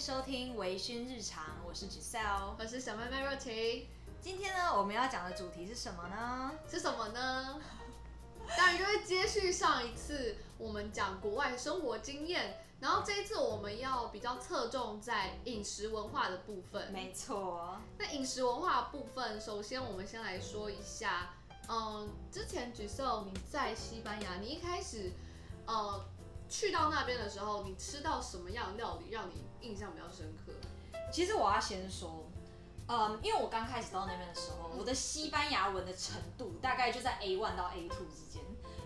收听微醺日常，我是 Giselle，我是小妹妹若晴。今天呢，我们要讲的主题是什么呢？是什么呢？当然就是接续上一次我们讲国外生活经验，然后这一次我们要比较侧重在饮食文化的部分。没错，那饮食文化部分，首先我们先来说一下，嗯，之前 Giselle 你在西班牙，你一开始，呃。去到那边的时候，你吃到什么样的料理让你印象比较深刻？其实我要先说，嗯，因为我刚开始到那边的时候，我的西班牙文的程度大概就在 A one 到 A two 之间，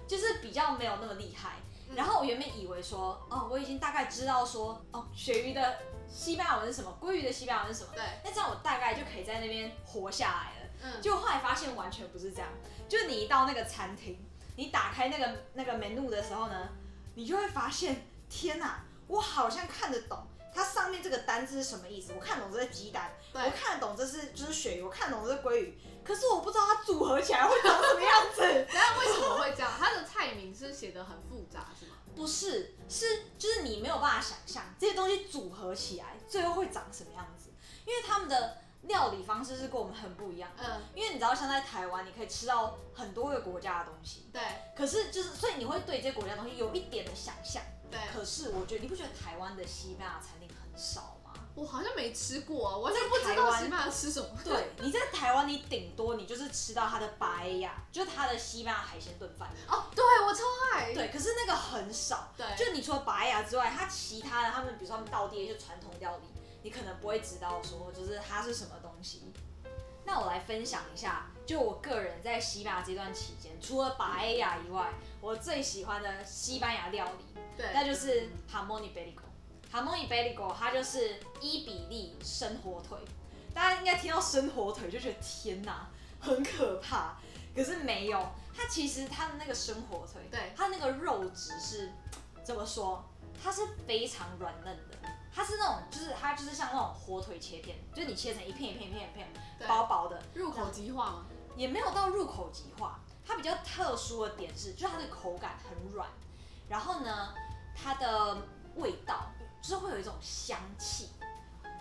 就是比较没有那么厉害。然后我原本以为说，哦，我已经大概知道说，哦，鳕鱼的西班牙文是什么，鲑鱼的西班牙文是什么，对，那这样我大概就可以在那边活下来了。嗯，就后来发现完全不是这样，就是你一到那个餐厅，你打开那个那个 menu 的时候呢。你就会发现，天哪，我好像看得懂它上面这个单字是什么意思。我看懂这是鸡蛋，我看得懂这是就是鳕鱼，我看懂这是鲑鱼。可是我不知道它组合起来会长什么样子。那为什么会这样？它的菜名是写的很复杂，是吗？不是，是就是你没有办法想象这些东西组合起来最后会长什么样子，因为他们的。料理方式是跟我们很不一样，嗯，因为你知道，像在台湾，你可以吃到很多个国家的东西，对。可是就是，所以你会对这些国家东西有一点的想象，对。可是我觉得，你不觉得台湾的西班牙餐厅很少吗？我好像没吃过啊，我在不知道西班牙吃什么。对，你在台湾，你顶多你就是吃到它的白呀，就是它的西班牙海鲜炖饭。哦，对我超爱。对，可是那个很少。对，就你除了白牙之外，它其他的，他们比如说他们道地一些传统料理，你可能不会知道说，就是它是什么东西。那我来分享一下，就我个人在西班牙这段期间，除了巴埃亚以外，我最喜欢的西班牙料理，对，那就是 Bellico。Harmoni Bellico 它就是伊比利生火腿。大家应该听到生火腿就觉得天哪，很可怕。可是没有，它其实它的那个生火腿，对，它那个肉质是怎么说？它是非常软嫩的。它是那种，就是它就是像那种火腿切片，就是你切成一片一片一片一片，薄薄的，入口即化吗？也没有到入口即化，它比较特殊的点是，就它的口感很软，然后呢，它的味道就是会有一种香气，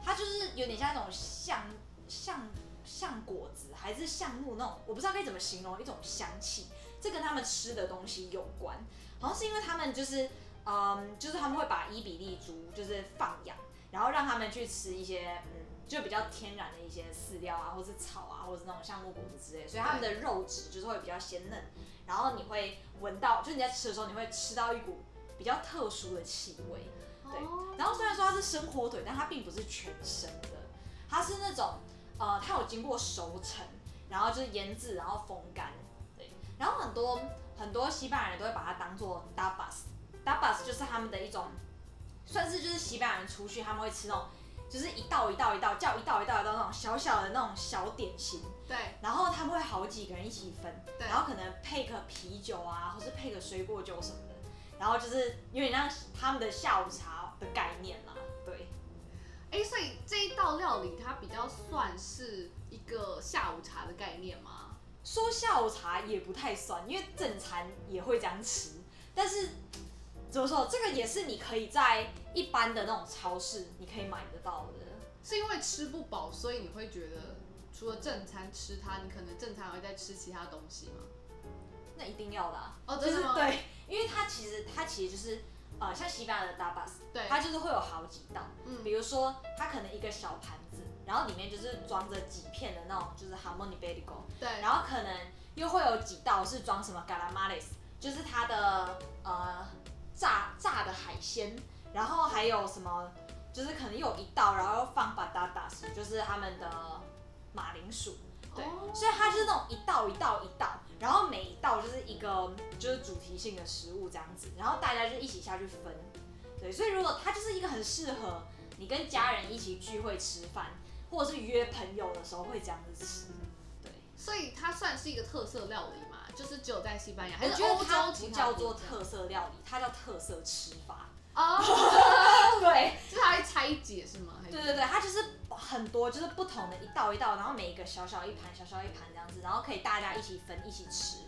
它就是有点像那种像像像果子还是橡木那种，我不知道该怎么形容一种香气，这跟他们吃的东西有关，好像是因为他们就是。嗯，就是他们会把伊比利猪就是放养，然后让他们去吃一些嗯，就比较天然的一些饲料啊，或是草啊，或者是那种橡木果子之类，所以他们的肉质就是会比较鲜嫩，然后你会闻到，就是你在吃的时候，你会吃到一股比较特殊的气味，对。然后虽然说它是生火腿，但它并不是全生的，它是那种呃，它有经过熟成，然后就是腌制，然后风干，对。然后很多很多西班牙人都会把它当做 dabas。Dabas 就是他们的一种，算是就是西班牙人出去他们会吃那种，就是一道一道一道叫一道一道一道那种小小的那种小点心。对。然后他们会好几个人一起分，对。然后可能配个啤酒啊，或是配个水果酒什么的，然后就是有点像他们的下午茶的概念啦。对。哎，所以这一道料理它比较算是一个下午茶的概念吗？说下午茶也不太算，因为正餐也会这样吃，但是。怎么说？这个也是你可以在一般的那种超市，你可以买得到的。是因为吃不饱，所以你会觉得除了正餐吃它，你可能正餐还会再吃其他东西吗？那一定要的啊！哦，就是对，因为它其实它其实就是呃，像西班牙的 dabas，对，它就是会有好几道。嗯，比如说它可能一个小盘子，然后里面就是装着几片的那种就是 harmoni bellico，对，然后可能又会有几道是装什么 galamales，就是它的呃。炸炸的海鲜，然后还有什么？就是可能有一道，然后又放巴达达斯，就是他们的马铃薯。对，所以它就是那种一道一道一道，然后每一道就是一个就是主题性的食物这样子，然后大家就一起下去分。对，所以如果它就是一个很适合你跟家人一起聚会吃饭，或者是约朋友的时候会这样子吃。对，所以它算是一个特色料理嘛？就是只有在西班牙，我觉得它不叫做特色料理，它叫特色吃法。哦，对，就是它会拆解是吗？对对对，它就是很多，就是不同的一道一道，然后每一个小小一盘，小小一盘这样子，然后可以大家一起分一起吃。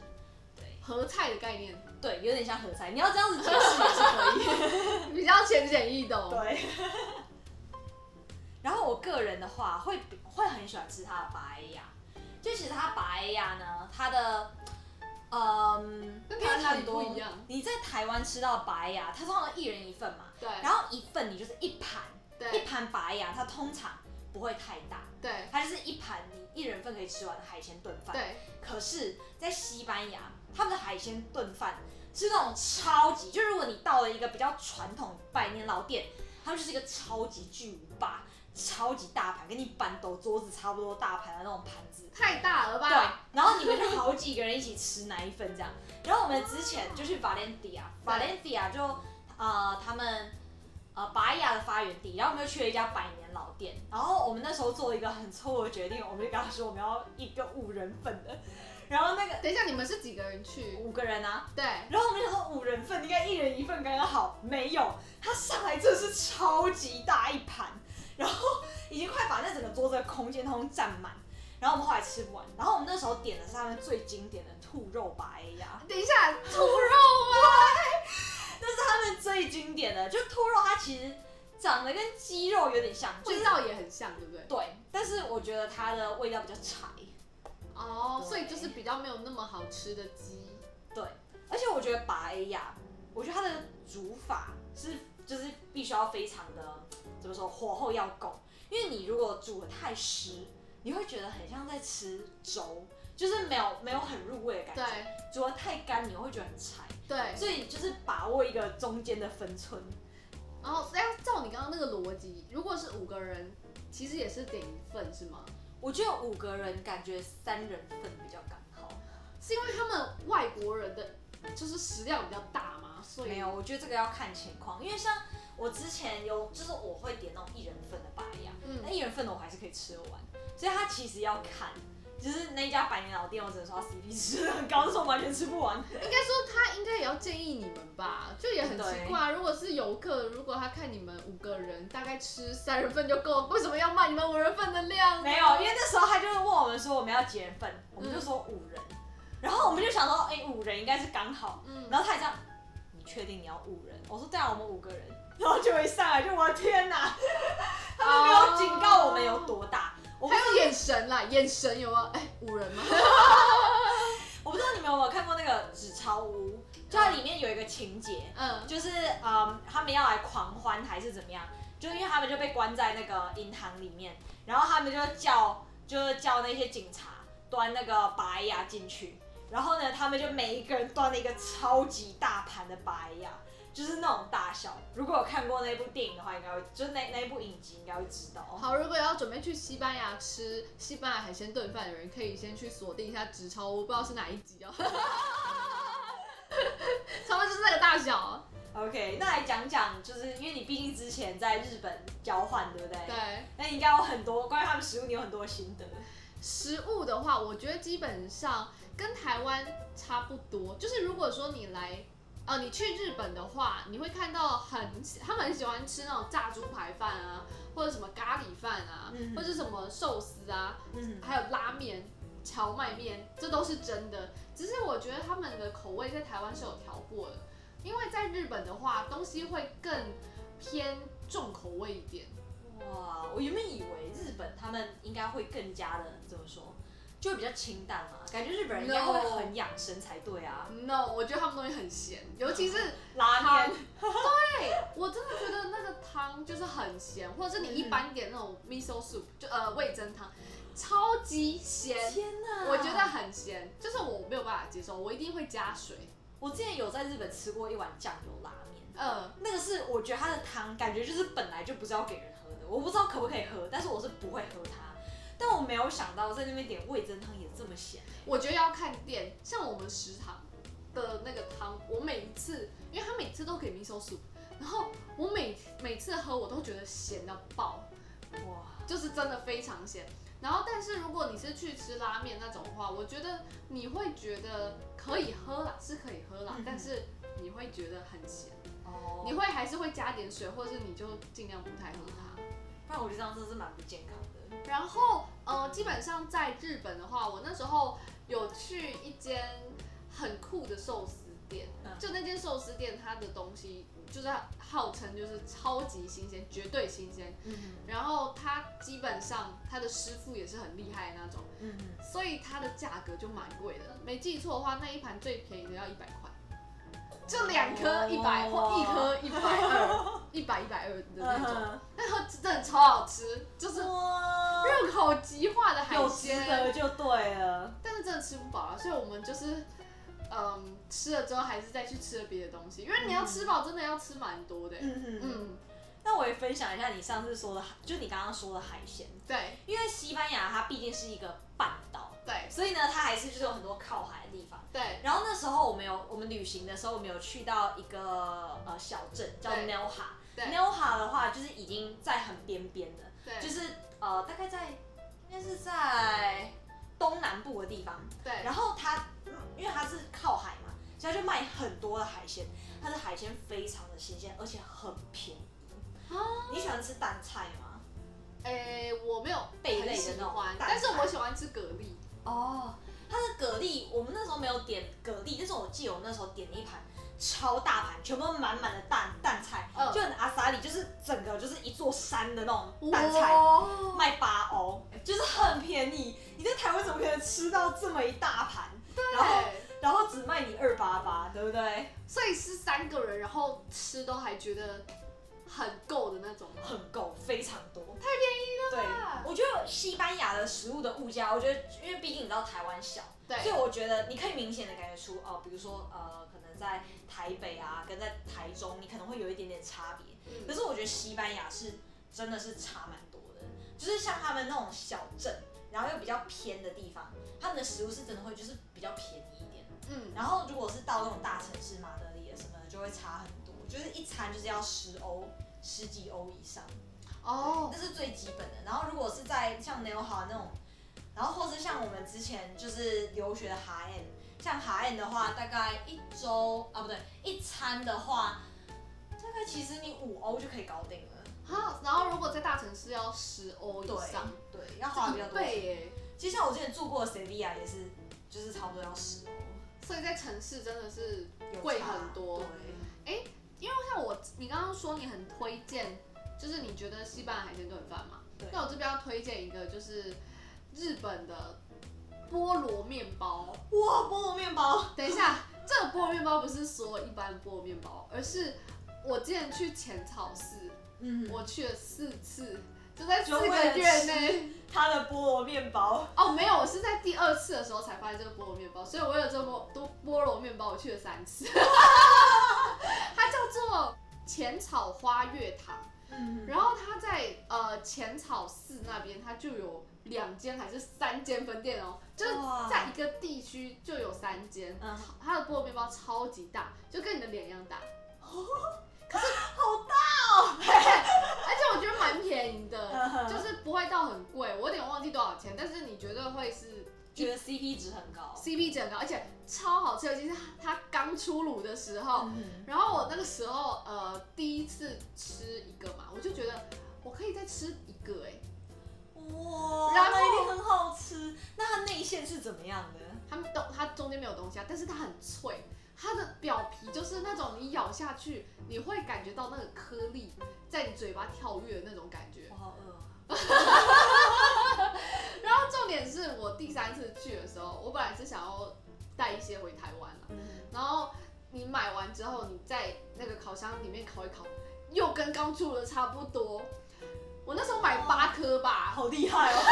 对，合菜的概念。对，有点像合菜，你要这样子解释也是可以，比较浅显易懂。对。然后我个人的话会比会很喜欢吃它的白牙，就其实它白牙呢，它的嗯，跟台湾不一样。你在台湾吃到白牙，它通常一人一份嘛，对。然后一份你就是一盘，一盘白牙，它通常不会太大，对。它就是一盘你一人份可以吃完的海鲜炖饭。对，可是，在西班牙，他们的海鲜炖饭是那种超级，就如果你到了一个比较传统百年老店，他们就是一个超级巨无霸、超级大盘，跟你板斗桌子差不多大盘的那种盘子。太大了吧？对，然后你们就好几个人一起吃那一份这样。然后我们之前就去 Valencia，Valencia 就呃他们呃拔牙的发源地，然后我们就去了一家百年老店。然后我们那时候做了一个很错误的决定，我们就跟他说我们要一个五人份的，然后那个等一下，你们是几个人去？五个人啊。对，然后我们想说五人份应该一人一份刚刚好，没有，他上来真的是超级大一盘，然后 已经快把那整个桌子的空间通通占满。然后我们后来吃不完，然后我们那时候点的是他们最经典的兔肉白鸭，等一下，兔肉吗？那是他们最经典的，就兔肉它其实长得跟鸡肉有点像，味道也很像，对不对？对，但是我觉得它的味道比较柴，哦，对所以就是比较没有那么好吃的鸡。对，而且我觉得白鸭，我觉得它的煮法是就是必须要非常的怎么说，火候要够，因为你如果煮的太湿，你会觉得很像在吃粥，就是没有没有很入味的感觉。对煮的太干，你会觉得很柴，对，所以就是把握一个中间的分寸。然后要照你刚刚那个逻辑，如果是五个人，其实也是点一份是吗？我觉得五个人感觉三人份比较刚好。是因为他们外国人的就是食量比较大吗？所以没有，我觉得这个要看情况，因为像我之前有，就是我会点那种一人份的拔牙，嗯那一人份的我还是可以吃得完，所以它其实要看，就是那家百年老店，我只能说它 CP 值很高，但是我完全吃不完。应该说他应该也要建议你们吧，就也很奇怪。如果是游客，如果他看你们五个人大概吃三人份就够了，为什么要卖你们五人份的量？没有，因为那时候他就问我们说我们要几人份，我们就说五人，然后我们就想说，哎、五人应该是刚好，嗯，然后他也这样，你确定你要五人？我说对啊，我们五个人，然后就一上来就我的天哪，他们没有警告我们有多大，我不还有眼神啦，眼神有没有？哎、五人吗？我不知道你们有没有看过那个纸钞屋，就它里面有一个情节，嗯，就是嗯，他们要来狂欢还是怎么样？就因为他们就被关在那个银行里面，然后他们就叫就是叫那些警察端那个白牙进去，然后呢，他们就每一个人端了一个超级大盘的白牙，就是那种大小。如果有看过那部电影的话，应该会就是那那一部影集应该会知道。好，如果要准备去西班牙吃西班牙海鲜炖饭的人，可以先去锁定一下纸钞屋，不知道是哪一集哦。差不多就是那个大小啊。OK，那来讲讲，就是因为你毕竟之前在日本交换，对不对？。对，那你应该有很多关于他们食物，你有很多心得。食物的话，我觉得基本上跟台湾差不多。就是如果说你来，呃，你去日本的话，你会看到很他们很喜欢吃那种炸猪排饭啊，或者什么咖喱饭啊，嗯或者什么寿司啊，嗯，还有拉面、荞麦面，这都是真的。只是我觉得他们的口味在台湾是有调过的，因为在日本的话，东西会更偏重口味一点。哇，我原本以为日本他们应该会更加的怎么说，就会比较清淡嘛，感觉日本人应该会很养生才对啊。No，我觉得他们东西很咸，尤其是拉面，对我真的觉得那个汤就是很咸，或者是你一般点那种 miso soup，就呃味增汤，超级咸，天哪！我觉得很咸，就是我没有办法接受，我一定会加水。我之前有在日本吃过一碗酱油拉面，呃，那个是我觉得它的汤感觉就是本来就不是要给人喝的，我不知道可不可以喝，但是我是不会喝它。但我没有想到在那边点味噌汤也这么咸。我觉得要看店，像我们食堂的那个汤，我每一次，因为他每次都给 miso soup，然后我每每次喝我都觉得咸到爆。哇，就是真的非常咸。然后，但是如果你是去吃拉面那种的话，我觉得你会觉得可以喝啦，是可以喝啦，嗯但是你会觉得很咸，哦，你会还是会加点水，或者是你就尽量不太喝它。不然我觉得这样真的是蛮不健康的。然后，呃，基本上在日本的话，我那时候有去一间很酷的寿司店，嗯。就那间寿司店，它的东西就是号称就是超级新鲜，绝对新鲜。嗯然后它基本上它的师傅也是很厉害的那种，嗯所以它的价格就蛮贵的。没记错的话，那一盘最便宜的要一百块，就两颗一百或一颗一百二，一百一百二的那种。嗯，那颗真的超好吃，就是哇，入口即化的海有值鲜。得就对了。但是真的吃不饱啊，所以我们就是，嗯，吃了之后还是再去吃了别的东西，因为你要吃饱，真的要吃蛮多的。嗯嗯嗯。嗯，那我也分享一下你上次说的海，就你刚刚说的海鲜，对因为西班牙它毕竟是一个半岛，对所以呢，它还是就是有很多靠海的地方。对然后那时候我们有我们旅行的时候，我们有去到一个呃小镇叫对 Nelha。对 Nelha 的话，就是已经在很边边的，对，就是呃大概在应该是在东南部的地方。对，然后它嗯因为它是靠海嘛，所以它就卖很多的海鲜，它的海鲜非常的新鲜，而且很便宜。啊你喜欢吃淡菜吗？诶、我没有贝类的那种欢，但是我喜欢吃蛤蜊。哦，它的蛤蜊，我们那时候没有点蛤蜊，但是我记得我那时候点了一盘超大盘，全部满满的蛋蛋菜，嗯就很阿萨里，就是整个就是一座山的那种蛋菜，哇卖八欧，就是很便宜。你在台湾怎么可能吃到这么一大盘？然后对，然后只卖你二八八，对不对？所以是三个人，然后吃都还觉得很够的那种。很够，非常多。太便宜了对，我觉得西班牙的食物的物价，我觉得因为毕竟你知道台湾小，对所以我觉得你可以明显的感觉出哦，比如说呃，可能在台北啊，跟在台中，你可能会有一点点差别。可嗯，是我觉得西班牙是真的是差蛮多的，就是像他们那种小镇，然后又比较偏的地方，他们的食物是真的会就是比较便宜一点。嗯，然后如果是到那种大城市，马德里啊什么的，就会差很多，就是一餐就是要十欧、十几欧以上。哦对，那是最基本的。然后如果是在像 n e o h a 那种，然后或是像我们之前就是留学的哈 N，像哈 N 的话，大概一周啊不对，一餐的话，大概其实你五欧就可以搞定了。好，然后如果在大城市要十欧以上，对，要花比较多钱。倍耶。其实像我之前住过的 Sevilla 也是，就是差不多要十欧，所以在城市真的是有贵很多。对，因为像我，你刚刚说你很推荐，就是你觉得西班牙海鲜炖饭嘛？对那我这边要推荐一个，就是日本的菠萝面包。哇，菠萝面包，等一下，这个菠萝面包不是所有一般的菠萝面包，而是我之前去浅草寺，嗯，我去了四次，就在四个月内。他的菠萝面包，哦，没有，我是在第二次的时候才发现这个菠萝面包，所以我为了这个菠多菠萝面包，我去了三次。它叫做浅草花月堂，嗯，然后它在呃浅草寺那边，它就有两间还是三间分店哦，就是在一个地区就有三间。嗯，它的菠萝面包超级大，就跟你的脸一样大，好大哦，而且我觉得蛮便宜的，嗯就是不会到很贵，我有点忘记多少钱，但是你绝对会是觉得 CP 值很高。CP 值很高，而且超好吃，尤其是它刚出炉的时候。嗯然后我那个时候呃第一次吃一个嘛，我就觉得我可以再吃一个哎、哇，然后那一定很好吃。那它内馅是怎么样的？它们都它中间没有东西啊，但是它很脆，它的表皮就是那种你咬下去，你会感觉到那个颗粒在你嘴巴跳跃的那种感觉我。好饿哦。然后重点是我第三次去的时候，我本来是想要带一些回台湾了，嗯，然后你买完之后，你在那个烤箱里面烤一烤，又跟刚出的差不多。我那时候买八颗吧，好厉害哦。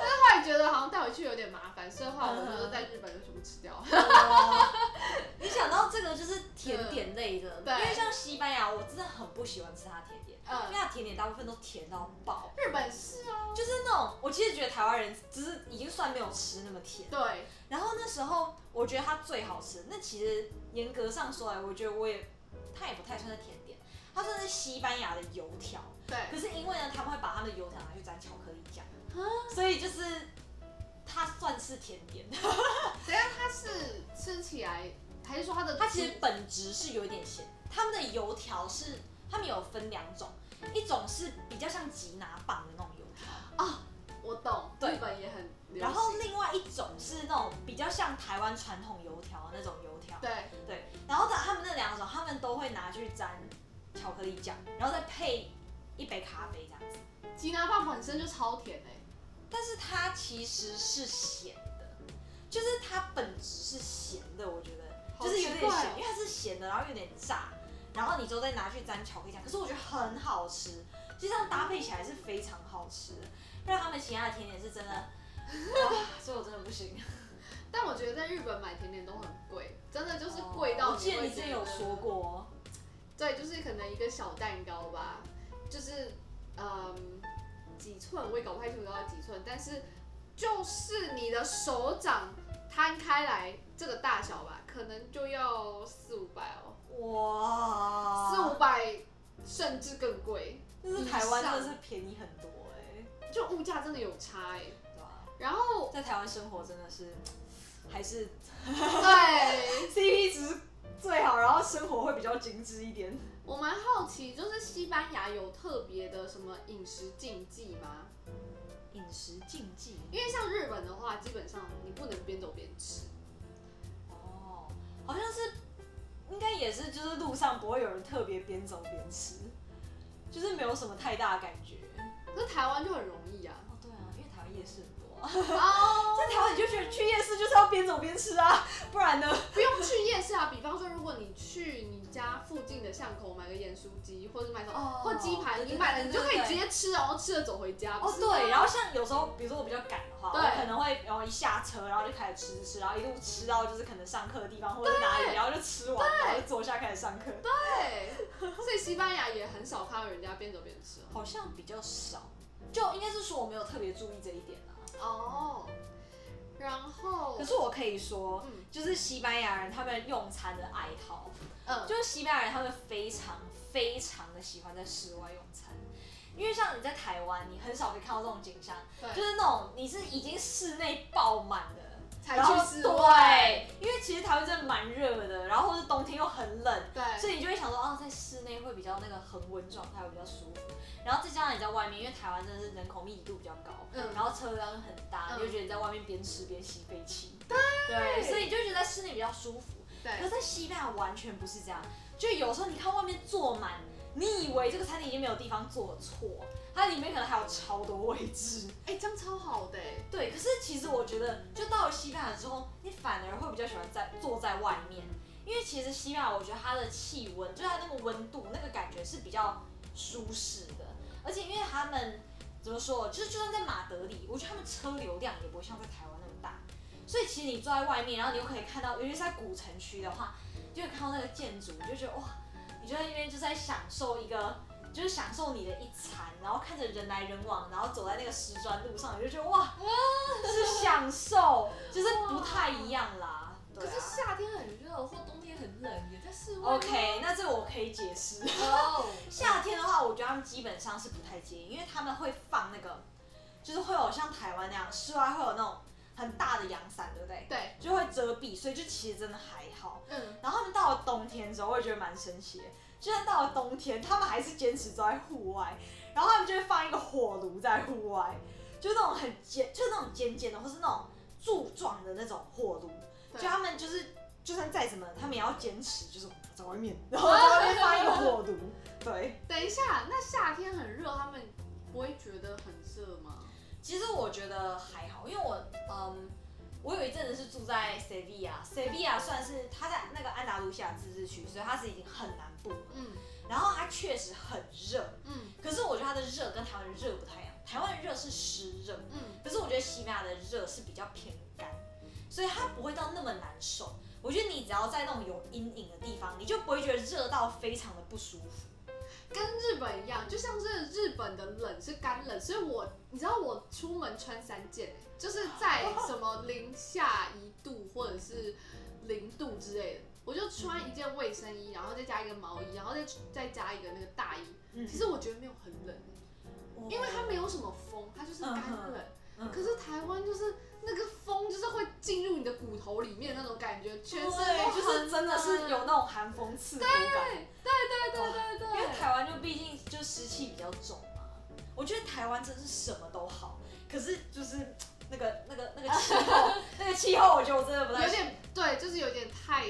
但是后来觉得好像带回去有点麻烦，所以后来我就是在日本就全部吃掉。哇 你想到这个就是甜点类的，对。因为像西班牙，我真的很不喜欢吃它甜点，因嗯为，它甜点大部分都甜到爆，日本是啊，就是那种我其实觉得台湾人只是已经算没有吃那么甜。对，然后那时候我觉得它最好吃，那其实严格上说来，我觉得我也它也不太算是甜点，它算是西班牙的油条。对。可，是因为呢，他们会把他们的油条拿去沾巧克力酱，啊。所以就是它算是甜点。等下它是 吃起来，还是说它的它其实本质是有一点咸。他们的油条是，他们有分两种，一种是比较像吉拿棒的那种油条啊，我懂，对日本也很然后另外一种是那种比较像台湾传统油条的那种油条。对对，然后他们那两种，他们都会拿去沾巧克力酱，然后再配一杯咖啡这样子。吉拿棒本身就超甜哎、但是它其实是咸的，就是它本质是咸的，我觉得就是有点咸，因为它是咸的，然后有点炸，然后你之后再拿去沾巧克力酱，可是我觉得很好吃，就这样搭配起来是非常好吃的。不然他们其他的甜点是真的，哇，所以我真的不行。但我觉得在日本买甜点都很贵，真的就是贵到哦我记得你之前有说过，对，就是可能一个小蛋糕吧，就是嗯几寸，我也搞不太清楚到底几寸，但是就是你的手掌摊开来这个大小吧，可能就要四五百哦，哇，四五百甚至更贵，但是台湾真的是便宜很多哎、就物价真的有差哎、对吧？然后在台湾生活真的是还是对。CP 值最好，然后生活会比较精致一点。我蛮好奇，就是西班牙有特别的什么饮食禁忌吗？饮食禁忌因为像日本的话，基本上你不能边走边吃。哦，好像是应该也是，就是路上不会有人特别边走边吃，就是没有什么太大的感觉。可是台湾就很容易啊。哦，对啊，因为台湾夜市很哦，在台湾你就觉得去夜市就是要边走边吃啊，不然呢？不用去夜市啊。比方说，如果你去你家附近的巷口买个盐酥鸡，或者是买什么，哦或鸡排，你买了你就可以直接吃，然后吃了走回家。哦，对，然后像有时候，比如说我比较赶的话，对我可能会然后一下车，然后就开始吃吃，然后一路吃到就是可能上课的地方或者是哪里，然后就吃完，然后就坐下开始上课。对，所以西班牙也很少看到人家边走边吃。好像比较少，就应该是说我没有特别注意这一点啊。哦，然后可是我可以说，嗯就是西班牙人他们用餐的爱好，嗯，就是西班牙人他们非常非常的喜欢在室外用餐。因为像你在台湾，你很少可以看到这种景象，就，是那种你是已经室内爆满的，才然后去室外。对，因为其实台湾真的蛮热的，然后或是冬天又很冷，对，所以你就会想说，哦，在室内会比较那个恒温状态会比较舒服。然后再加上你在外面，因为台湾真的是人口密集度比较高，嗯然后车辆又很大，嗯你就觉得你在外面边吃边吸废气。对，对所以你就觉得在室内比较舒服。可对是，在西班牙完全不是这样，就有时候你看外面坐满，你以为这个餐厅已经没有地方坐，错，它里面可能还有超多位置。哎，这样超好的哎。对，可是其实我觉得，就到了西班牙之后，你反而会比较喜欢在坐在外面，因为其实西班牙我觉得它的气温，就是它那个温度，那个感觉是比较舒适的，而且因为他们怎么说，就是就算在马德里，我觉得他们车流量也不会像在台湾那么大，所以其实你坐在外面，然后你又可以看到，尤其是在古城区的话，就会看到那个建筑，你就觉得哇，你就在那边就在享受一个。就是享受你的一餐，然后看着人来人往，然后走在那个石砖路上，你就觉得哇，是享受，就是不太一样啦。可是夏天很热，或冬天很冷，也在室外。OK，那这个我可以解释。哦，夏天的话，我觉得他们基本上是不太介意，因为他们会放那个，就是会有像台湾那样，室外会有那种很大的阳伞，对不对？对，就会遮蔽，所以就其实真的还好。嗯，然后他们到了冬天之后，我也觉得蛮神奇的。就算到了冬天，他们还是坚持坐在户外，然后他们就会放一个火炉在户外，就那种很尖，就那种尖尖的，或是那种柱状的那种火炉。就他们就是，就算再怎么，他们也要坚持，就是在外面，然后在外面放一个火炉。对，等一下，那夏天很热，他们不会觉得很热吗？其实我觉得还好，因为我嗯，我有一阵子是住在 Sevilla，Sevilla 算是它在那个安达卢西亚自治区，所以它是已经很南部了。嗯然后它确实很热，嗯可是我觉得它的热跟台湾的热不太一样，台湾的热是湿热，嗯，可是我觉得西班牙的热是比较偏干，所以它不会到那么难受。我觉得你只要在那种有阴影的地方，你就不会觉得热到非常的不舒服。跟日本一样，就像是日本的冷是干冷，所以我你知道我出门穿三件，就是在什么零下一度或者是零度之类的，我就穿一件卫生衣，然后再加一个毛衣，然后再再加一个那个大衣。嗯其实我觉得没有很冷，因为它没有什么风，它就是干冷。嗯可是台湾就是那个风，就是会进入你的骨头里面那种感觉，全身都，就是真的是有那种寒风刺骨感。对对对对对因为。台湾就毕竟就湿气比较重嘛，我觉得台湾真是什么都好，可是就是那个那个那个气候，那个气候，我觉得我真的不太有点对，就是有点太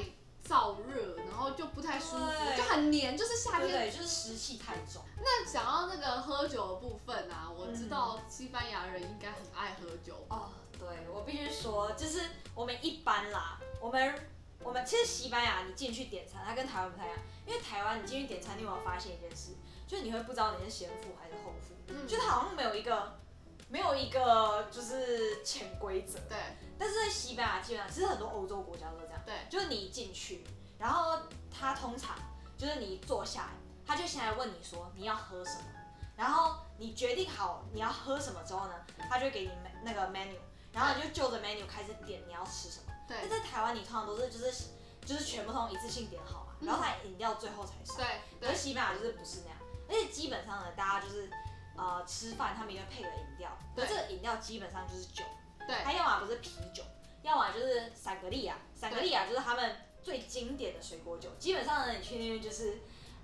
燥热，然后就不太舒服，就很黏，就是夏天。对对，就是湿气太重。那讲到那个喝酒的部分啊，我知道西班牙人应该很爱喝酒。哦，对我必须说，就是我们一般啦，我们我们其实西班牙你进去点餐，它跟台湾不太一样，因为台湾你进去点餐，你有没有发现一件事，就是你会不知道你是先付还是后付，嗯。就它好像没有一个没有一个就是潜规则，对。但是在西班牙基本上，其实很多欧洲国家都这样，对，就是你一进去，然后他通常就是你坐下来，他就先来问你说你要喝什么，然后你决定好你要喝什么之后呢，他就给你那个 menu，然后你就就着 menu 开始点你要吃什么。对那在台湾你通常都是就是就是全部通一次性点好嘛，嗯然后他饮料最后才上。对可是对西班牙就是不是那样，而且基本上呢，大家就是呃吃饭他们也会配个饮料，可对这个饮料基本上就是酒。对它要么不是啤酒，要么就是散格利亚。散格利亚就是他们最经典的水果酒。基本上呢，你去那边就是，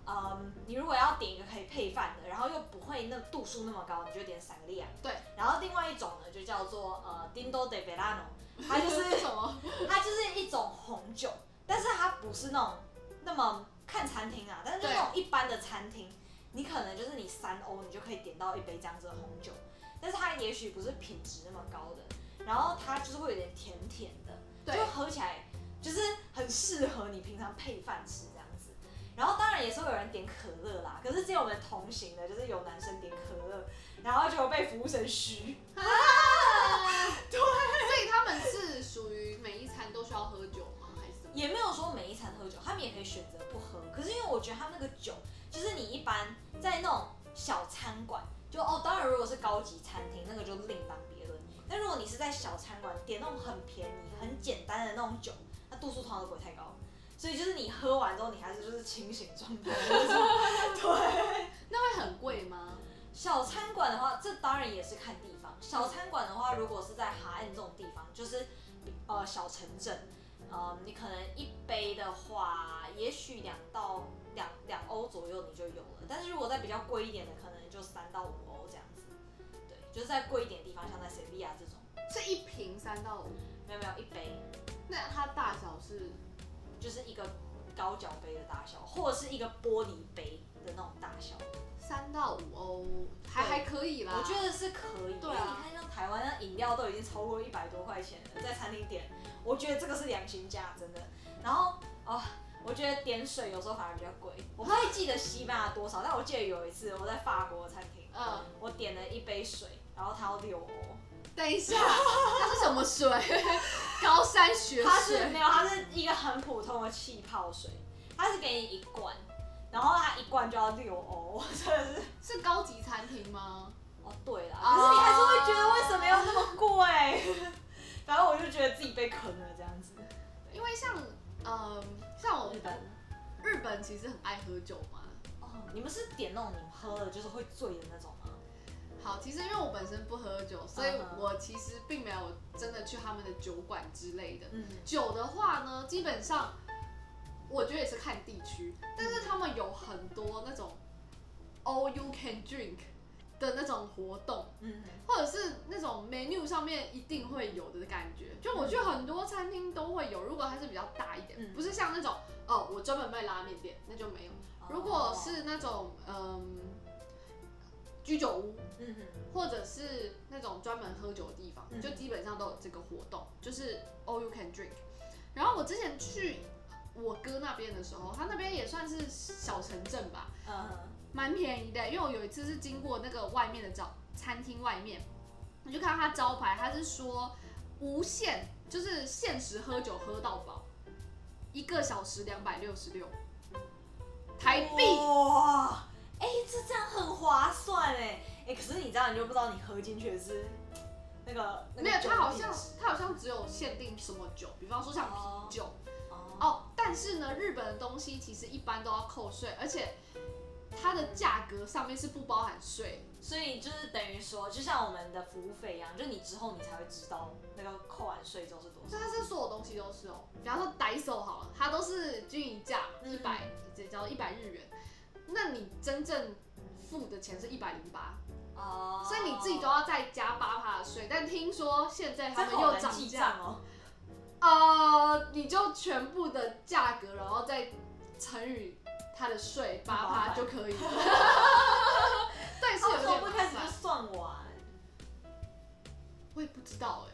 嗯，你如果要点一个可以配饭的，然后又不会那度数那么高，你就点散格利亚。对。然后另外一种呢，就叫做呃 Dindo de Verano，它就是什么？它就是一种红酒，但是它不是那种那么看餐厅啊，但是就那种一般的餐厅，你可能就是你三欧你就可以点到一杯这样子的红酒，但是它也许不是品质那么高的，然后它就是会有点甜甜的，对就喝起来就是很适合你平常配饭吃。然后当然也是会有人点可乐啦，可是只有我们同行的，就是有男生点可乐，然后就被服务生嘘。对所以他们是属于每一餐都需要喝酒吗？还是？也没有说每一餐喝酒，他们也可以选择不喝。可是因为我觉得他们那个酒，就是你一般在那种小餐馆，就哦，当然如果是高级餐厅，那个就另当别论。但如果你是在小餐馆点那种很便宜、很简单的那种酒，那度数通常都不会太高。所以就是你喝完之后，你还是就是清醒状态的那种。对。那会很贵吗？小餐馆的话，这当然也是看地方。小餐馆的话，如果是在海岸这种地方，就是呃小城镇，呃，你可能一杯的话，也许两到两两欧左右你就有了。但是如果在比较贵一点的，可能就三到五欧这样子。对，就是在贵一点的地方，像在塞维利亚这种，是一瓶三到五，没有没有一杯，那它大小是就是一个高脚杯的大小，或者是一个玻璃杯的那种大小。三到五欧，还对还可以啦。我觉得是可以，对啊你看像台湾那饮料都已经超过一百多块钱了，在餐厅点，我觉得这个是良心价，真的。然后哦，我觉得点水有时候反而比较贵，我不太记得西班牙多少，但我记得有一次我在法国餐厅，嗯，我点了一杯水，然后它要六欧，等一下，它是什么水？高山雪水。它是没有，它是一个很普通的气泡水，它是给你一罐，然后它一罐就要六欧，我 真的是。是高级餐厅吗？哦，对啦，哦可是你还是会觉得为什么要那么贵？反正我就觉得自己被坑了这样子。因为像，嗯，像我日本，日本其实很爱喝酒嘛。哦，你们是点那种你们喝了就是会醉的那种吗？好，其实因为我本身不喝酒，所以我其实并没有真的去他们的酒馆之类的。嗯，酒的话呢，基本上我觉得也是看地区，但是他们有很多那种 all you can drink 的那种活动，嗯或者是那种 menu 上面一定会有的感觉。就我觉得很多餐厅都会有，如果它是比较大一点，嗯不是像那种哦我专门卖拉面店，那就没有。如果是那种嗯居酒屋，嗯哼，或者是那种专门喝酒的地方，嗯就基本上都有这个活动，就是 all you can drink。然后我之前去我哥那边的时候，他那边也算是小城镇吧，嗯哼，蛮便宜的。因为我有一次是经过那个外面的早餐厅外面，我就看到他招牌，他是说无限，就是限时喝酒喝到饱，一个小时两百六十六台币。哇，道你喝进去的是那个那个没有，它好像的品质他好像只有限定什么酒，比方说像哦啤酒。哦，哦，但是呢，日本的东西其实一般都要扣税，而且它的价格上面是不包含税。所以就是等于说，就像我们的服务费一样，就你之后你才会知道那个扣完税之后是多少。所是所有东西都是哦，比方说傣手好了，它都是均一价嗯一百，这叫一百日元。那你真正付的钱是一百零八，哦，所以你自己都要再加八趴的税。但听说现在他们又涨价，哦。呃，你就全部的价格，然后再乘以它的税八趴就可以了。对，是有点为什么不开始就算完？我也不知道哎、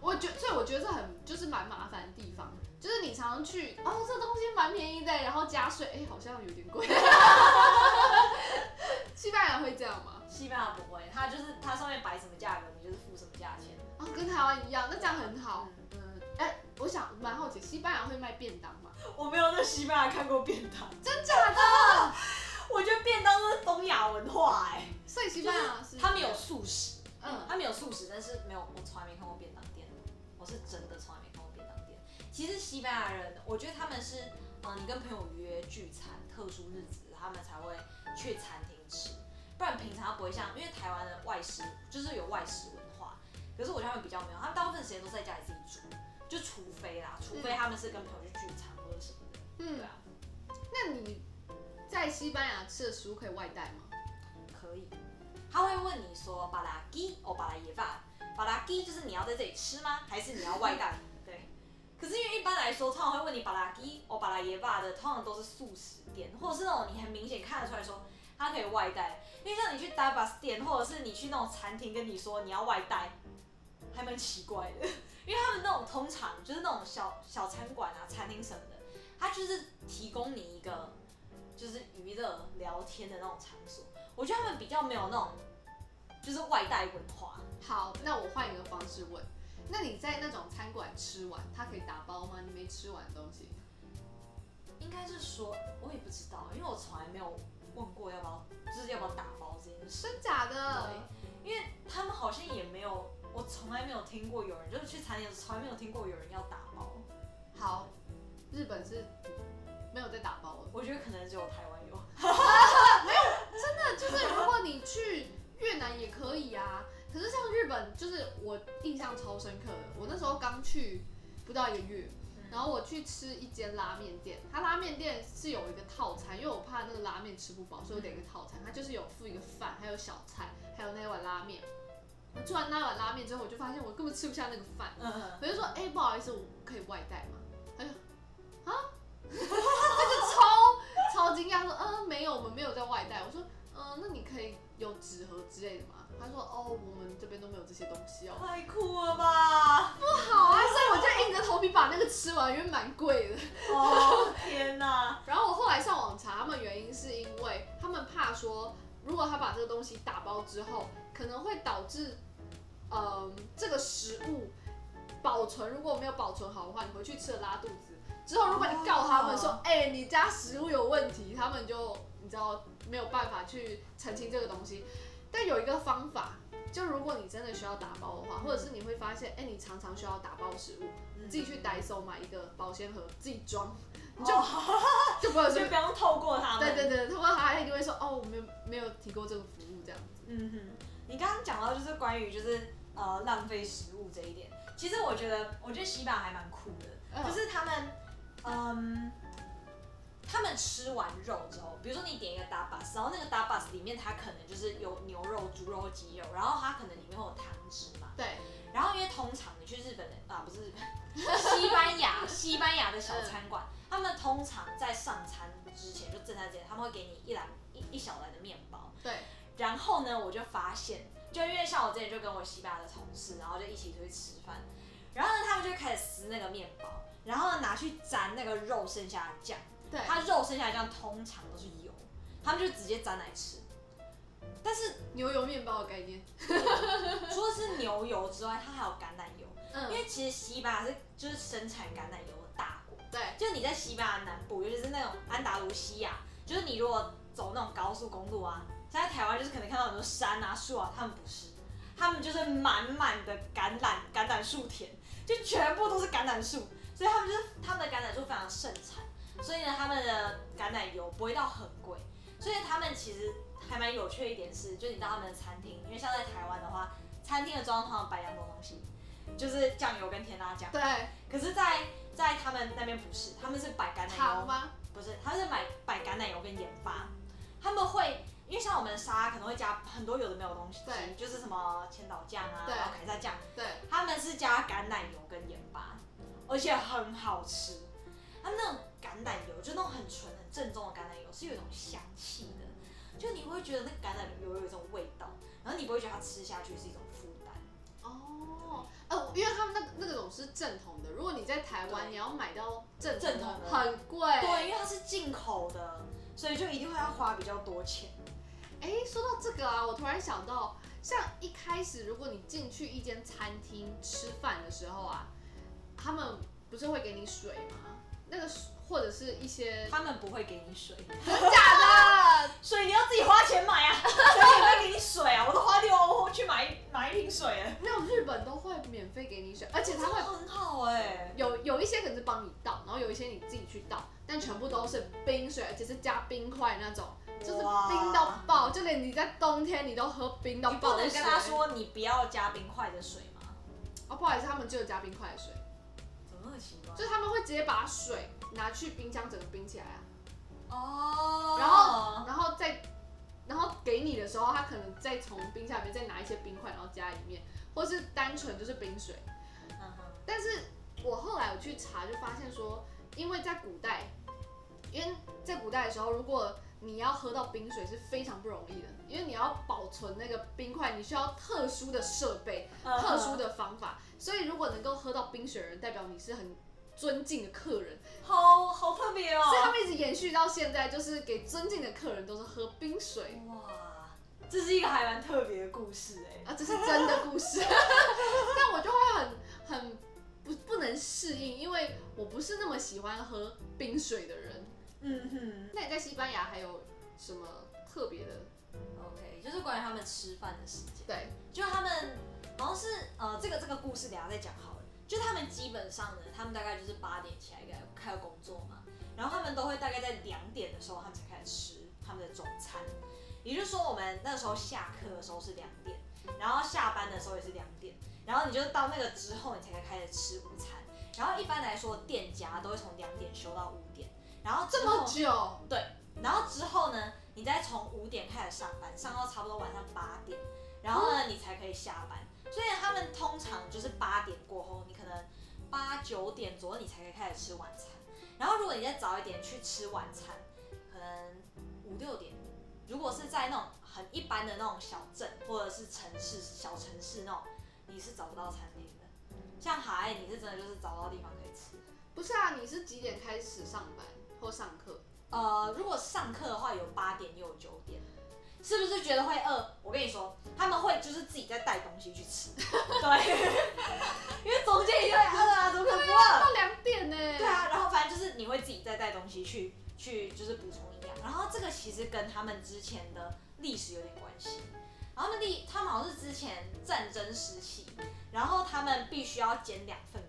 我觉所以我觉得这很就是蛮麻烦的地方，就是你常常去哦，这东西蛮便宜的，然后加税，哎、好像有点贵。西班牙会这样吗？西班牙不会，它就是它上面摆什么价格，你就是付什么价钱。哦、跟台湾一样，那这样很好。嗯嗯，哎、我想蛮好奇，西班牙会卖便当吗？我没有在西班牙看过便当，真假的？我觉得便当都是东亚文化哎、所以西班牙是他们有素食，嗯他们有素食，但是没有，我从来没看过便当店，我是真的从来没看过便当店。其实西班牙人，我觉得他们是，嗯、你跟朋友约聚餐，特殊日子，他们才会去餐厅吃，不然平常不会像，因为台湾的外食就是有外食文化，可是我觉得他们比较没有，他们大部分时间都在家里自己煮，就除非啦，除非他们是跟朋友去聚餐或者什么的，嗯对，啊，那你在西班牙吃的食物可以外带吗？可以。他会问你说巴拉基哦巴拉耶发，巴拉基就是你要在这里吃吗？还是你要外带？可是因为一般来说，通常会问你巴拉基哦巴拉耶巴的，通常都是素食店，或者是那种你很明显看得出来说它可以外带。因为像你去 d a b a s 店，或者是你去那种餐厅跟你说你要外带，还蛮奇怪的。因为他们那种通常就是那种小小餐馆啊、餐厅什么的，它就是提供你一个就是娱乐聊天的那种场所。我觉得他们比较没有那种就是外带文化。好，那我换一个方式问，那你在那种餐馆吃完，它可以打包吗？你没吃完的东西？应该是说，我也不知道，因为我从来没有问过要不要，就是要不要打包这件事。真假的？因为他们好像也没有，我从来没有听过有人，就是去餐厅从来没有听过有人要打包。好，日本是没有在打包的。我觉得可能只有台湾有。真的就是，如果你去越南也可以啊。可是像日本，就是我印象超深刻的。我那时候刚去不到一个月，然后我去吃一间拉面店，它拉面店是有一个套餐，因为我怕那个拉面吃不饱，所以我点一个套餐。它就是有附一个饭，还有小菜，还有那碗拉面。我吃完那碗拉面之后，我就发现我根本吃不下那个饭，嗯，我就说，哎、不好意思，我可以外带吗？他就啊，他就超超惊讶说，嗯、没有，我们没有在外带。我说，嗯、那你可以有纸盒之类的吗？他说，哦，我们这边都没有这些东西哦。太酷了吧！不好啊，所以我就硬着头皮把那个吃完，因为蛮贵的。哦天哪！然后我后来上网查，他们原因是因为他们怕说，如果他把这个东西打包之后，可能会导致，嗯、这个食物保存如果没有保存好的话，你回去吃了拉肚子。之后如果你告他们说哦，哎、你家食物有问题，他们就你知道没有办法去澄清这个东西。但有一个方法，就如果你真的需要打包的话，或者是你会发现，哎、你常常需要打包食物，你自己去 Daiso 买一个保鲜盒，自己装，你就、哦 就不会有这个就不用透过他们。对对对，透过他一定会说哦，我没有没有提供这个服务这样子。嗯哼，你刚刚讲到就是关于就是呃浪费食物这一点，其实我觉得我觉得西班牙还蛮酷的，嗯就是他们嗯。他们吃完肉之后，比如说你点一个 d a b a s 然后那个 d a b a s 里面它可能就是有牛肉、猪肉、鸡肉，然后它可能里面会有汤汁嘛。对，然后因为通常你去日本的啊不是日本，西班牙西班牙的小餐馆，他们通常在上餐之前就正餐之前，他们会给你一篮一一小篮的面包。对，然后呢，我就发现，就因为像我之前就跟我西班牙的同事，然后就一起出去吃饭，然后呢，他们就开始撕那个面包，然后呢拿去沾那个肉剩下的酱，对，它肉剩下来这样通常都是油，他们就直接沾来吃。但是牛油面包的概念。除了是牛油之外，它还有橄榄油，因嗯，为其实西班牙是就是生产橄榄油的大国。对，就你在西班牙南部，尤其是那种安达卢西亚，就是你如果走那种高速公路啊，现在台湾就是可能看到很多山啊树啊，他们不是，他们就是满满的橄榄橄榄树田，就全部都是橄榄树，所以他们就是他们的橄榄树非常盛产，所以呢，他们的橄榄油不会到很贵，所以他们其实还蛮有趣的一点是，就你到他们的餐厅，因为像在台湾的话，餐厅的装通常摆两种东西，就是酱油跟甜辣酱，对，可是在，在他们那边不是，他们是摆橄榄油，糖吗？不是，他们是买摆橄榄油跟盐巴，他们会。因为像我们的沙拉可能会加很多有的没有的东西，对就是什么千岛酱啊，对然后凯撒酱，对，他们是加橄榄油跟盐巴。而且很好吃。它那种橄榄油，就那种很纯、很正宗的橄榄油，是有一种香气的，就你会觉得那橄榄油有一种味道，然后你不会觉得它吃下去是一种负担。哦，呃，因为他们那那种是正统的，如果你在台湾，你要买到正正统的很贵。对，因为它是进口的，所以就一定会要花比较多钱。哎，说到这个啊，我突然想到，像一开始如果你进去一间餐厅吃饭的时候啊，他们不是会给你水吗？那个水或者是一些他们不会给你水，假的，水你要自己花钱买啊，谁会给你水啊，我都花六欧去买买一瓶水了。没有日本都会免费给你水，而且他会很好哎、有有一些可能是帮你倒，然后有一些你自己去倒，但全部都是冰水，而且是加冰块那种，就是冰到爆，就连你在冬天你都喝冰到爆的水。不能跟他说你不要加冰块的水吗？哦，不好意思，他们只有加冰块的水，怎么那么奇怪？就是他们会直接把水拿去冰箱整个冰起来啊，哦，然后然后再然后给你的时候，他可能再从冰箱里面再拿一些冰块，然后加里面，或是单纯就是冰水。嗯哼但是我后来我去查，就发现说，因为在古代，因为在古代的时候，如果你要喝到冰水是非常不容易的，因为你要保存那个冰块，你需要特殊的设备、特殊的方法。所以如果能够喝到冰水的人，代表你是很尊敬的客人，好好特别哦。所以他们一直延续到现在，就是给尊敬的客人都是喝冰水。哇，这是一个还蛮特别的故事哎、啊，这是真的故事，但我就会很很不不能适应，因为我不是那么喜欢喝冰水的人。嗯哼那你在西班牙还有什么特别的？，OK，就是关于他们吃饭的时间，对，就他们好像是呃，这个这个故事等下再讲。就他们基本上呢，他们大概就是八点起来开开始工作嘛，然后他们都会大概在两点的时候，他们才开始吃他们的中餐。也就是说，我们那时候下课的时候是两点，然后下班的时候也是两点，然后你就到那个之后，你才可以开始吃午餐。然后一般来说，店家都会从两点休到五点，然后这么久，对然后之后呢，你再从五点开始上班，上到差不多晚上八点，然后呢，你才可以下班。所以他们通常就是八点过后，你可能八九点左右你才可以开始吃晚餐。然后如果你再早一点去吃晚餐，可能五六点，如果是在那种很一般的那种小镇或者是城市小城市那种，你是找不到餐厅的。像海爱，你是真的就是找不到地方可以吃。不是啊？你是几点开始上班或上课？呃，如果上课的话，有八点也有九点，是不是觉得会饿？我跟你说，他们会就是自己在带东西去吃，对，因为中间一定会饿啊，怎么可能不饿？到两点呢？对啊，然后反正就是你会自己再带东西去去就是补充营养，然后这个其实跟他们之前的历史有点关系。然后他们历他们好像是之前战争时期，然后他们必须要兼两份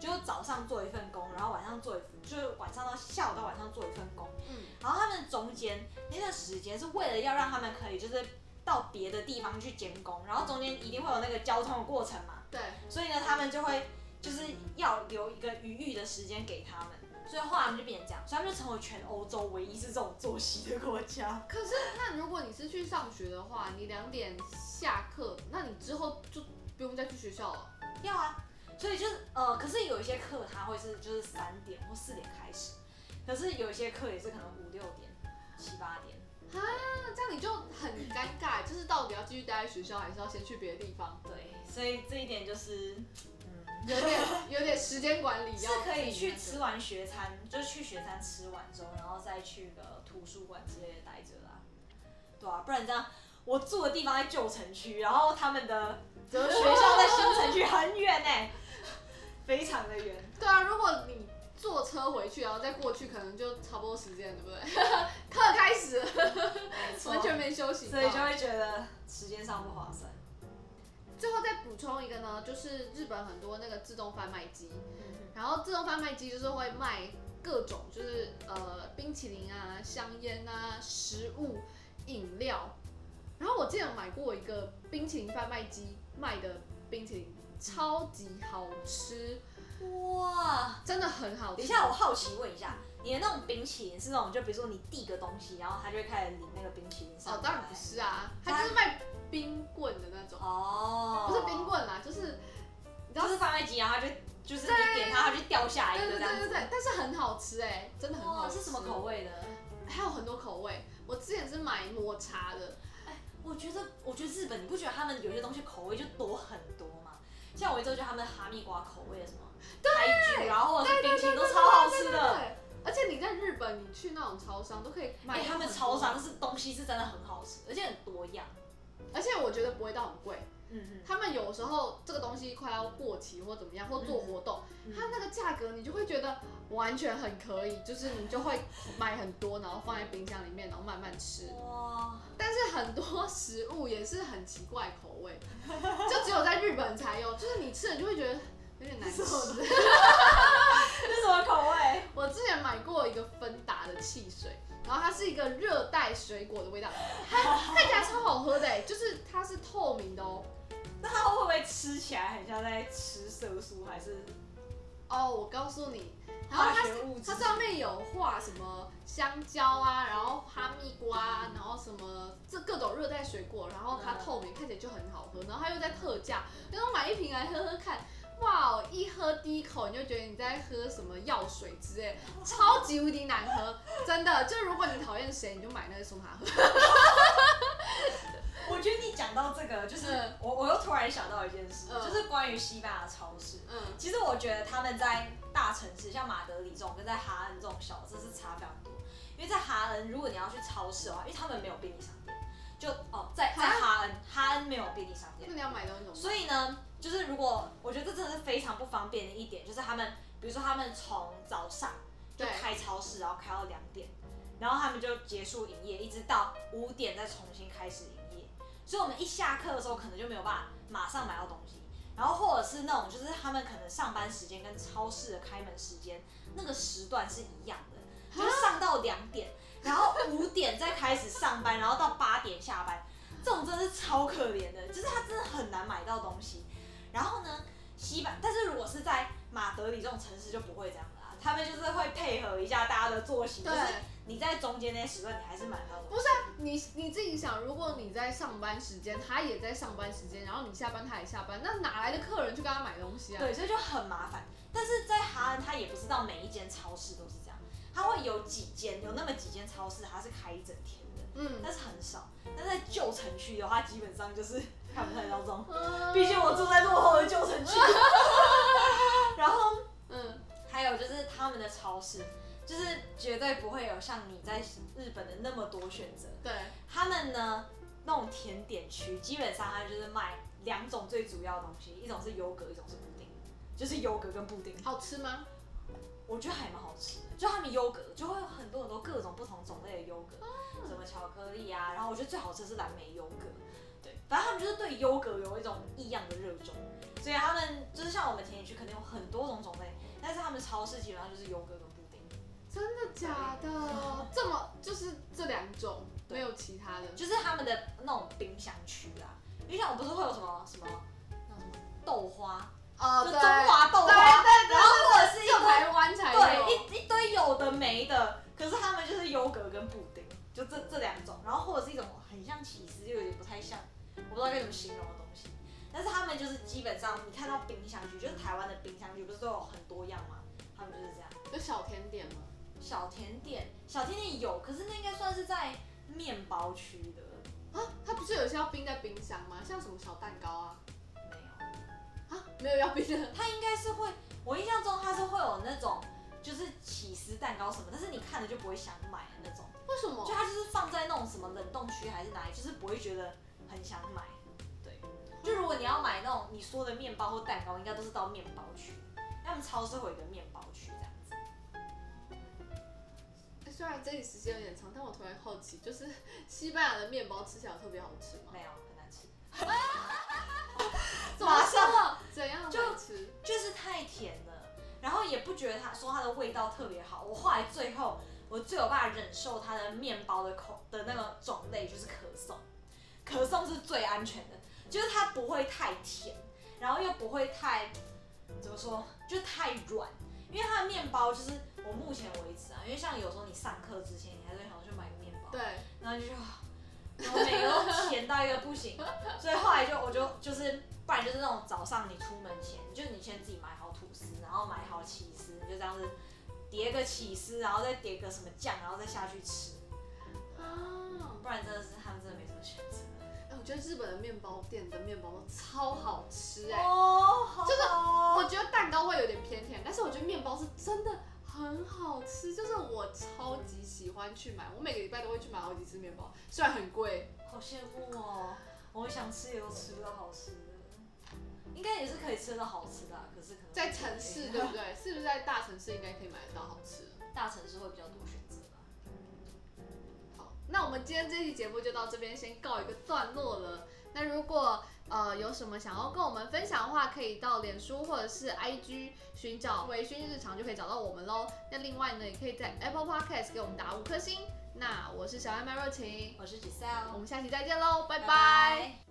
工，就早上做一份工，然后晚上做一份就是晚上到下午到晚上做一份工。嗯，然后他们中间那段时间是为了要让他们可以就是到别的地方去监工，然后中间一定会有那个交通的过程嘛，对，所以呢，他们就会就是要留一个余裕的时间给他们，所以后来他们就变成这样，所以他们就成为全欧洲唯一是这种作息的国家。可是那如果你是去上学的话，你两点下课，那你之后就不用再去学校了。要啊，所以就是呃，可是有一些课它会是就是三点或四点开始，可是有一些课也是可能五六点、七八点。啊，这样你就很尴尬，就是到底要继续待在学校，还是要先去别的地方？对，所以这一点就是，嗯，有点有点时间管理 是可以去吃完学餐，就是去学餐吃完之后，然后再去个图书馆之类的待着啦。对啊，不然这样我住的地方在旧城区，然后他们的就是学校在新城区很远呢、非常的远。对啊，如果你坐车回去，然后再过去，可能就差不多时间，对不对？课开始了，没错 完全没休息。所以就会觉得时间上不划算。最后再补充一个呢，就是日本很多那个自动贩卖机，嗯然后自动贩卖机就是会卖各种，就是呃冰淇淋啊、香烟啊、食物、饮料。然后我记得买过一个冰淇淋贩卖机卖的冰淇淋，超级好吃，哇！真的很好吃。等一下，我好奇问一下，你的那种冰淇淋是那种，就比如说你递个东西，然后它就会开始淋那个冰淇淋上？哦，当然不是啊，它就是卖冰棍的那种，哦，不是冰棍啦，就是你知道就是贩卖机，然后它就就是你对点它，它就掉下来对对对但是很好吃哎、真的很好，吃。是什么口？味的？还有很多口味。我之前是买抹茶的，哎我觉得，我觉得日本，你不觉得他们有些东西口味就多很多吗？像我一周就他们哈密瓜口味的什么开居，然后或者是冰淇淋都超好吃的。对，而且你在日本，你去那种超商都可以买。他们超商是东西是真的很好吃，而且很多样。而且我觉得不会到很贵。嗯嗯，他们有时候这个东西快要过期或怎么样，或做活动，嗯它那个价格你就会觉得完全很可以，就是你就会买很多，然后放在冰箱里面，然后慢慢吃。哇，但是很多食物也是很奇怪口味，就只有在日本才有，就是你吃了就会觉得有点难吃。这 是什么口味？我之前买过一个芬达的汽水，然后它是一个热带水果的味道，它 看起来超好喝的欸，就是它是透明的哦。那它会不会吃起来很像在吃色素，还是哦，我告诉你，然后化它？它上面有画什么香蕉啊，然后哈密瓜，然后什么这各种热带水果，然后它嗯透明，看起来就很好喝，然后它又在特价，然后买一瓶来喝喝看。哇哦！一喝第一口你就觉得你在喝什么药水之类，超级无敌难喝，真的。就如果你讨厌谁，你就买那个送他喝。我觉得你讲到这个，就是嗯我我又突然想到一件事，嗯就是关于西班牙超市。嗯，其实我觉得他们在大城市，像马德里这种，跟在哈恩这种小镇是差非常多。因为在哈恩，如果你要去超市的话，因为他们没有便利商店，就哦，在在哈恩，哈恩没有便利商店那，你要买东西怎么办？所以呢，就是如果我觉得这真的是非常不方便的一点，就是他们，比如说他们从早上就开超市，然后开到两点，然后他们就结束营业，一直到五点再重新开始营业。所以我们一下课的时候，可能就没有办法马上买到东西，然后或者是那种就是他们可能上班时间跟超市的开门时间那个时段是一样的，就是上到两点，然后五点再开始上班，然后到八点下班，这种真的是超可怜的，就是他真的很难买到东西。然后呢，西班，但是如果是在马德里这种城市就不会这样的啦，他们就是会配合一下大家的作息，就是你在中间那些时段你还是买得到。不是啊，你你自己想，如果你在上班时间，他也在上班时间，然后你下班他也下班，那哪来的客人去跟他买东西啊？对，所以就很麻烦。但是在哈恩，他也不知道每一间超市都是这样，他会有几间，有那么几间超市他是开一整天的，嗯，但是很少。但在旧城区的话，基本上就是看不太到这种。嗯毕竟我住在落后的旧城区。然后嗯，还有就是他们的超市，就是绝对不会有像你在日本的那么多选择。对，他们呢，那种甜点区，基本上它就是卖两种最主要的东西，一种是优格，一种是布丁，就是优格跟布丁。好吃吗？我觉得还蛮好吃的，就他们优格就会有很多很多各种不同种类的优格，什么巧克力啊，然后我觉得最好吃是蓝莓优格，对，反正他们就是对优格有一种异样的热衷，所以他们就是像我们甜点区肯定有很多种种类，但是他们超市基本上就是优格真的假的？这么就是这两种，没有其他的。就是他们的那种冰箱区啦，冰箱我不是会有什么什么那种什么豆花，哦就中华豆花，对对然后或者是一台湾才。对，一一堆有的没的，可是他们就是优格跟布丁，就这这两种，然后或者是一种很像起司又有点不太像，我不知道该怎么形容的东西。但是他们就是基本上你看到冰箱区，就是台湾的冰箱区不是都有很多样吗？他们就是这样。有小甜点吗？小甜点，小甜点有，可是那应该算是在面包区的，啊，它不是有些要冰在冰箱吗？像什么小蛋糕啊？没有。啊，没有要冰的。它应该是会，我印象中它是会有那种就是起司蛋糕什么，但是你看了就不会想买的那种。为什么就？它就是放在那种什么冷冻区还是哪里，就是不会觉得很想买。对，就如果你要买那种你说的面包或蛋糕，应该都是到面包区，他们超市会有一个面包区虽然这里时间有点长，但我突然好奇，就是西班牙的面包吃起来特别好吃吗？没有，很难吃，怎 么马上说？怎样就难吃？就是太甜了，然后也不觉得它说它的味道特别好。我后来最后我最有办法忍受它的面包的口的那个种类就是可颂，可颂是最安全的，就是它不会太甜，然后又不会太怎么说，就太软。因为它的面包就是我目前为止啊，因为像有时候你上课之前，你还是会想去买个面包，对，然后就啊然后每个都甜到一个不行，所以后来就我就就是，不然就是那种早上你出门前，就你先自己买好吐司，然后买好起司，你就这样子叠个起司，然后再叠个什么酱，然后再下去吃，啊，不然真的是他们真的没什么选择。哎，我觉得日本的面包店的面包都超好吃哎、哦，好就是我觉得蛋糕会有点偏甜，但是我觉得面包是真的很好吃，就是我超级喜欢去买，我每个礼拜都会去买好几次面包，虽然很贵。好羡慕哦！我想吃也都吃不到好吃的，应该也是可以吃到好吃的啊、可是可能在城市对不对？是不是在大城市应该可以买得到好吃的？大城市会比较多选择吧。好，那我们今天这期节目就到这边先告一个段落了。那如果呃有什么想要跟我们分享的话，可以到脸书或者是 IG 寻找微醺日常就可以找到我们喽。那另外呢，也可以在 Apple Podcast 给我们打五颗星。那我是小艾麦若晴，我是 Giselle，我们下期再见喽，拜拜拜